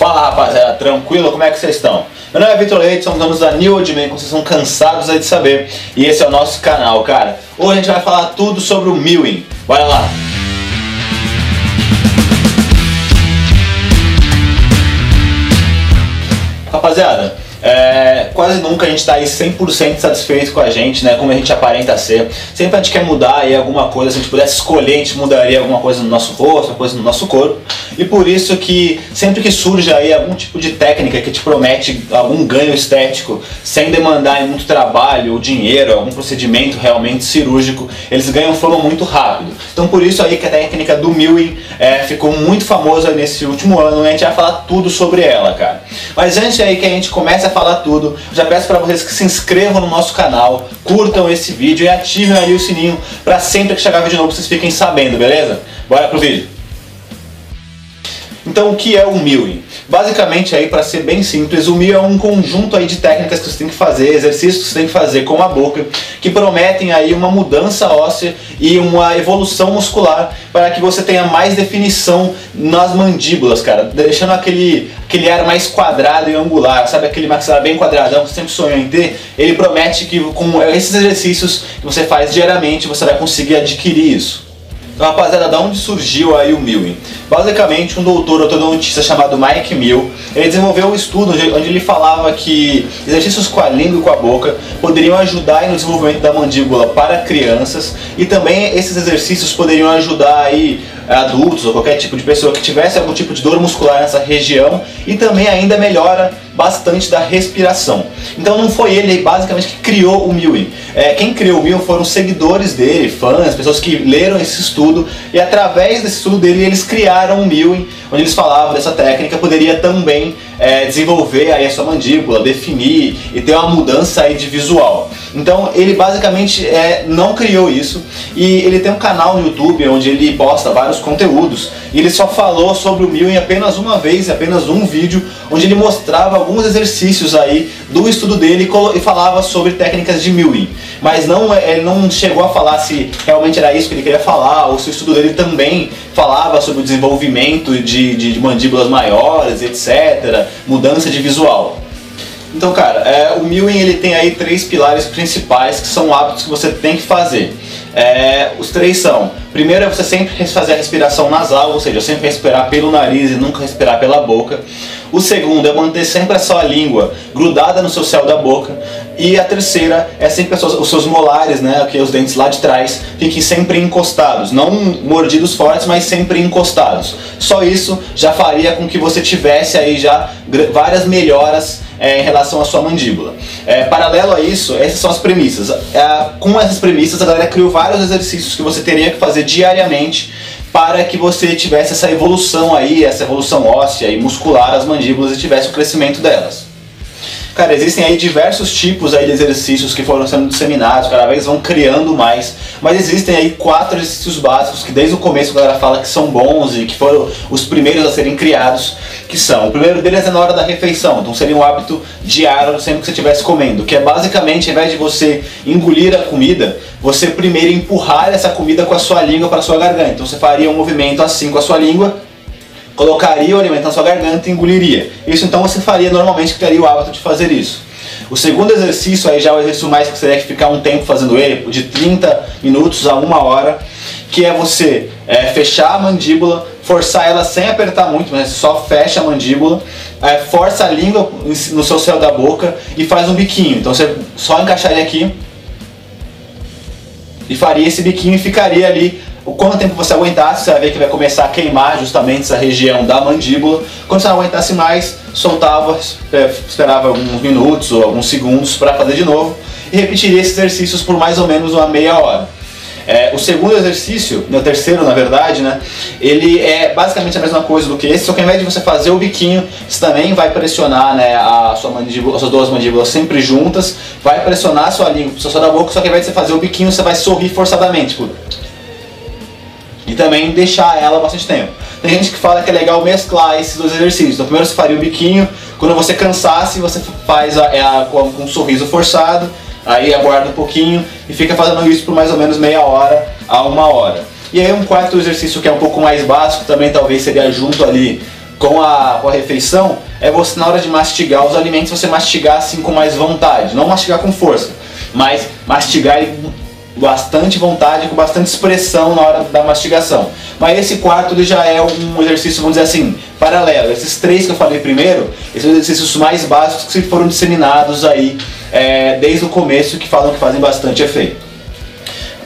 Fala rapaziada, tranquilo? Como é que vocês estão? Meu nome é Vitor Leite, somos donos da New Old Man, como vocês são cansados aí de saber, e esse é o nosso canal, cara. Hoje a gente vai falar tudo sobre o Mewing. Bora lá! Rapaziada, é, quase nunca a gente está aí 100% satisfeito com a gente, né? Como a gente aparenta ser. Sempre a gente quer mudar aí alguma coisa, se a gente pudesse escolher, a gente mudaria alguma coisa no nosso rosto, alguma coisa no nosso corpo. E por isso que sempre que surge aí algum tipo de técnica que te promete algum ganho estético, sem demandar muito trabalho ou dinheiro, algum procedimento realmente cirúrgico, eles ganham fama muito rápido. Então por isso aí que a técnica do Mewing é, ficou muito famosa nesse último ano e a gente vai falar tudo sobre ela, cara. Mas antes aí que a gente comece a falar tudo, já peço para vocês que se inscrevam no nosso canal, curtam esse vídeo e ativem ali o sininho para sempre que chegar vídeo novo vocês fiquem sabendo, beleza? Bora pro vídeo! Então o que é o Mewing? Basicamente aí para ser bem simples, o Mewing é um conjunto aí de técnicas que você tem que fazer, exercícios que você tem que fazer com a boca, que prometem aí uma mudança óssea e uma evolução muscular para que você tenha mais definição nas mandíbulas, cara, deixando aquele, aquele ar mais quadrado e angular, sabe aquele maxilar bem quadradão que você sempre sonhou em ter? Ele promete que com esses exercícios que você faz diariamente você vai conseguir adquirir isso. Então, rapaziada, da onde surgiu aí o Mewing? Basicamente, um doutor ortodontista chamado Mike Mill, ele desenvolveu um estudo onde ele falava que exercícios com a língua e com a boca poderiam ajudar no desenvolvimento da mandíbula para crianças e também esses exercícios poderiam ajudar aí adultos ou qualquer tipo de pessoa que tivesse algum tipo de dor muscular nessa região e também ainda melhora bastante da respiração. Então não foi ele basicamente que criou o Mewing. É, quem criou o Mewing foram seguidores dele, fãs, pessoas que leram esse estudo e através desse estudo dele eles criaram o Mewing, onde eles falavam dessa técnica poderia também é, desenvolver aí a sua mandíbula, definir e ter uma mudança aí de visual. Então ele basicamente é, não criou isso e ele tem um canal no YouTube onde ele posta vários conteúdos ele só falou sobre o Mewing apenas uma vez, apenas um vídeo, onde ele mostrava alguns exercícios aí do estudo dele e falava sobre técnicas de Mewing. Mas não, é, ele não chegou a falar se realmente era isso que ele queria falar ou se o estudo dele também falava sobre o desenvolvimento de, de, de mandíbulas maiores, etc., mudança de visual. Então, cara, é, o Mewing ele tem aí três pilares principais que são hábitos que você tem que fazer. É, os três são: primeiro é você sempre fazer a respiração nasal, ou seja, sempre respirar pelo nariz e nunca respirar pela boca. O segundo é manter sempre a sua língua grudada no seu céu da boca. E a terceira é sempre os seus molares, né, aqui os dentes lá de trás, fiquem sempre encostados, não mordidos fortes, mas sempre encostados. Só isso já faria com que você tivesse aí já várias melhoras é, em relação à sua mandíbula. É, paralelo a isso, essas são as premissas. É, com essas premissas, a galera criou vários exercícios que você teria que fazer diariamente para que você tivesse essa evolução aí, essa evolução óssea e muscular das mandíbulas e tivesse o crescimento delas. Cara, existem aí diversos tipos aí de exercícios que foram sendo disseminados, cada vez vão criando mais, mas existem aí quatro exercícios básicos que desde o começo a galera fala que são bons e que foram os primeiros a serem criados, que são, o primeiro deles é na hora da refeição, então seria um hábito diário sempre que você estivesse comendo, que é basicamente, ao invés de você engolir a comida, você primeiro empurrar essa comida com a sua língua para a sua garganta, então você faria um movimento assim com a sua língua, colocaria o alimento na sua garganta e engoliria. Isso então você faria normalmente teria o hábito de fazer isso. O segundo exercício, aí já é o exercício mais que você que ficar um tempo fazendo ele, de 30 minutos a uma hora, que é você é, fechar a mandíbula, forçar ela sem apertar muito, mas só fecha a mandíbula, é, força a língua no seu céu da boca e faz um biquinho. Então você só encaixaria aqui e faria esse biquinho e ficaria ali o quanto tempo você aguentasse, você vai ver que vai começar a queimar justamente essa região da mandíbula. Quando você não aguentasse mais, soltava, é, esperava alguns minutos ou alguns segundos para fazer de novo e repetiria esses exercícios por mais ou menos uma meia hora. É, o segundo exercício, o terceiro na verdade, né, ele é basicamente a mesma coisa do que esse, só que ao invés de você fazer o biquinho, você também vai pressionar né, a sua mandíbula, as suas duas mandíbulas sempre juntas, vai pressionar a sua língua, sua da boca, só que ao invés de você fazer o biquinho, você vai sorrir forçadamente. Tipo, e também deixar ela bastante tempo. Tem gente que fala que é legal mesclar esses dois exercícios. Então primeiro você faria o biquinho, quando você cansasse você faz a, é a, com um sorriso forçado, aí aguarda um pouquinho e fica fazendo isso por mais ou menos meia hora a uma hora. E aí um quarto exercício que é um pouco mais básico, também talvez seria junto ali com a, com a refeição é você na hora de mastigar os alimentos você mastigar assim com mais vontade, não mastigar com força, mas mastigar com bastante vontade, com bastante expressão na hora da mastigação. Mas esse quarto ele já é um exercício, vamos dizer assim, paralelo. Esses três que eu falei primeiro, esses são exercícios mais básicos que foram disseminados aí é, desde o começo que falam que fazem bastante efeito.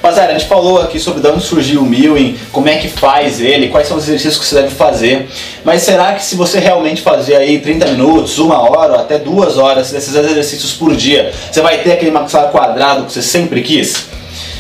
Rapaziada, a gente falou aqui sobre de onde surgiu o Mewing, como é que faz ele, quais são os exercícios que você deve fazer. Mas será que se você realmente fazer aí 30 minutos, uma hora ou até duas horas desses exercícios por dia, você vai ter aquele maxilar quadrado que você sempre quis?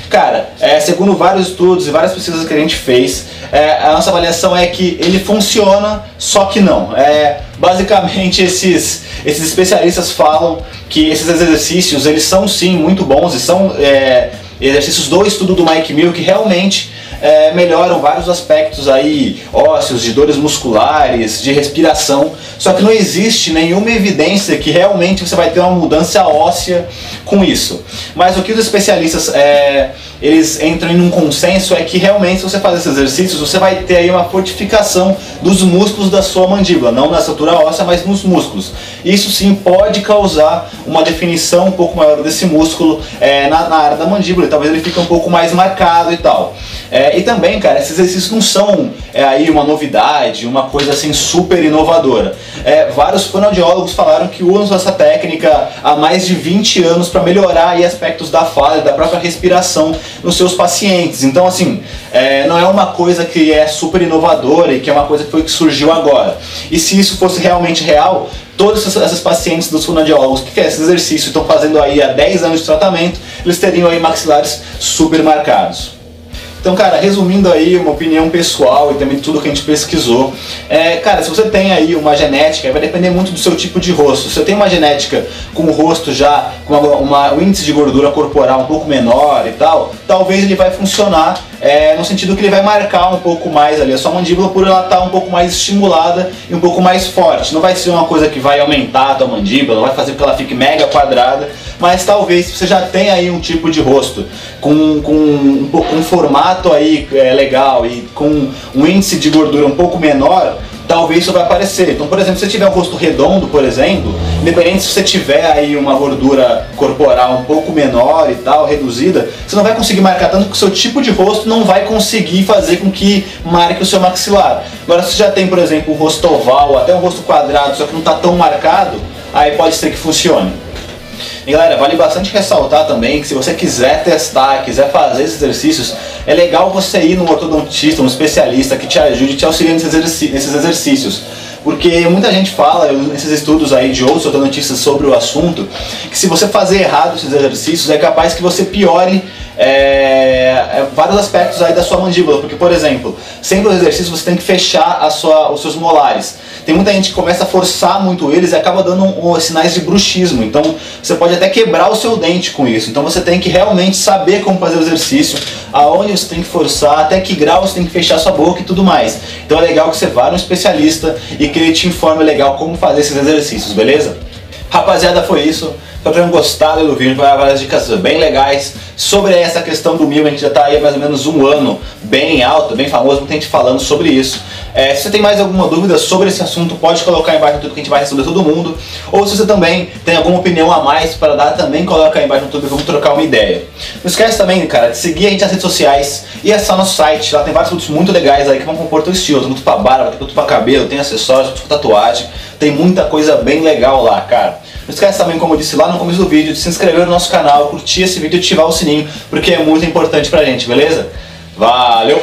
Cara, é, segundo vários estudos e várias pesquisas que a gente fez, é, a nossa avaliação é que ele funciona, só que não. É, basicamente, esses, esses especialistas falam que esses exercícios, eles são sim muito bons e são é, exercícios do estudo do Mike Mill que realmente é, melhoram vários aspectos aí ósseos, de dores musculares, de respiração. Só que não existe nenhuma evidência que realmente você vai ter uma mudança óssea com isso. Mas o que os especialistas é, eles entram em um consenso é que realmente se você fazer esses exercícios, você vai ter aí uma fortificação dos músculos da sua mandíbula, não na estrutura óssea, mas nos músculos. Isso sim pode causar uma definição um pouco maior desse músculo é, na, na, área da mandíbula, e talvez ele fique um pouco mais marcado e tal. É, e também, cara, esses exercícios não são é, aí uma novidade, uma coisa assim super inovadora. É, vários fonoaudiólogos falaram que usam essa técnica há mais de 20 anos para melhorar aí aspectos da fala e da própria respiração nos seus pacientes. Então, assim, é, não é uma coisa que é super inovadora e que é uma coisa que foi que surgiu agora. E se isso fosse realmente real, todos esses pacientes dos fonoaudiólogos que fazem esse exercício estão fazendo aí há 10 anos de tratamento, eles teriam aí maxilares super marcados. Então, cara, resumindo aí uma opinião pessoal e também tudo que a gente pesquisou, é, cara, se você tem aí uma genética, vai depender muito do seu tipo de rosto. Se você tem uma genética com o rosto já com uma, uma, um índice de gordura corporal um pouco menor e tal, talvez ele vai funcionar é, no sentido que ele vai marcar um pouco mais ali a sua mandíbula por ela estar tá um pouco mais estimulada e um pouco mais forte. Não vai ser uma coisa que vai aumentar a tua mandíbula, vai fazer com que ela fique mega quadrada, mas talvez você já tem aí um tipo de rosto com, com um, um formato aí é, legal e com um índice de gordura um pouco menor, talvez isso vai aparecer. Então, por exemplo, se você tiver um rosto redondo, por exemplo, independente se você tiver aí uma gordura corporal um pouco menor e tal, reduzida, você não vai conseguir marcar tanto que o seu tipo de rosto não vai conseguir fazer com que marque o seu maxilar. Agora, se você já tem, por exemplo, um rosto oval, até um rosto quadrado, só que não está tão marcado, aí pode ser que funcione. E galera, vale bastante ressaltar também que se você quiser testar, quiser fazer esses exercícios, é legal você ir num ortodontista, um especialista que te ajude, te auxilie nesses exercícios. Porque muita gente fala, nesses estudos aí de outros ortodontistas sobre o assunto, que se você fazer errado esses exercícios, é capaz que você piore é, é, vários aspectos aí da sua mandíbula, porque por exemplo, sempre os exercícios você tem que fechar sua, os seus molares. Tem muita gente que começa a forçar muito eles e acaba dando um, um, sinais de bruxismo. Então você pode até quebrar o seu dente com isso. Então você tem que realmente saber como fazer o exercício, aonde você tem que forçar, até que grau você tem que fechar sua boca e tudo mais. Então é legal que você vá no especialista e que ele te informe legal como fazer esses exercícios, beleza? Rapaziada, foi isso. Espero que tenham gostado do vídeo, vai várias dicas bem legais sobre essa questão do mil. A gente já está aí há mais ou menos um ano bem alto, bem famoso, muita gente falando sobre isso. É, se você tem mais alguma dúvida sobre esse assunto, pode colocar embaixo tudo que a gente vai responder todo mundo. Ou se você também tem alguma opinião a mais para dar, também coloca aí embaixo no YouTube vamos trocar uma ideia. Não esquece também, cara, de seguir a gente nas redes sociais e acessar nosso site. Lá tem vários produtos muito legais aí que vão compor teu estilo. Tem para barba, tem para cabelo, tem acessórios, para tatuagem. Tem muita coisa bem legal lá, cara. Não esquece também, como eu disse lá no começo do vídeo, de se inscrever no nosso canal, curtir esse vídeo e ativar o sininho, porque é muito importante pra gente, beleza? Valeu!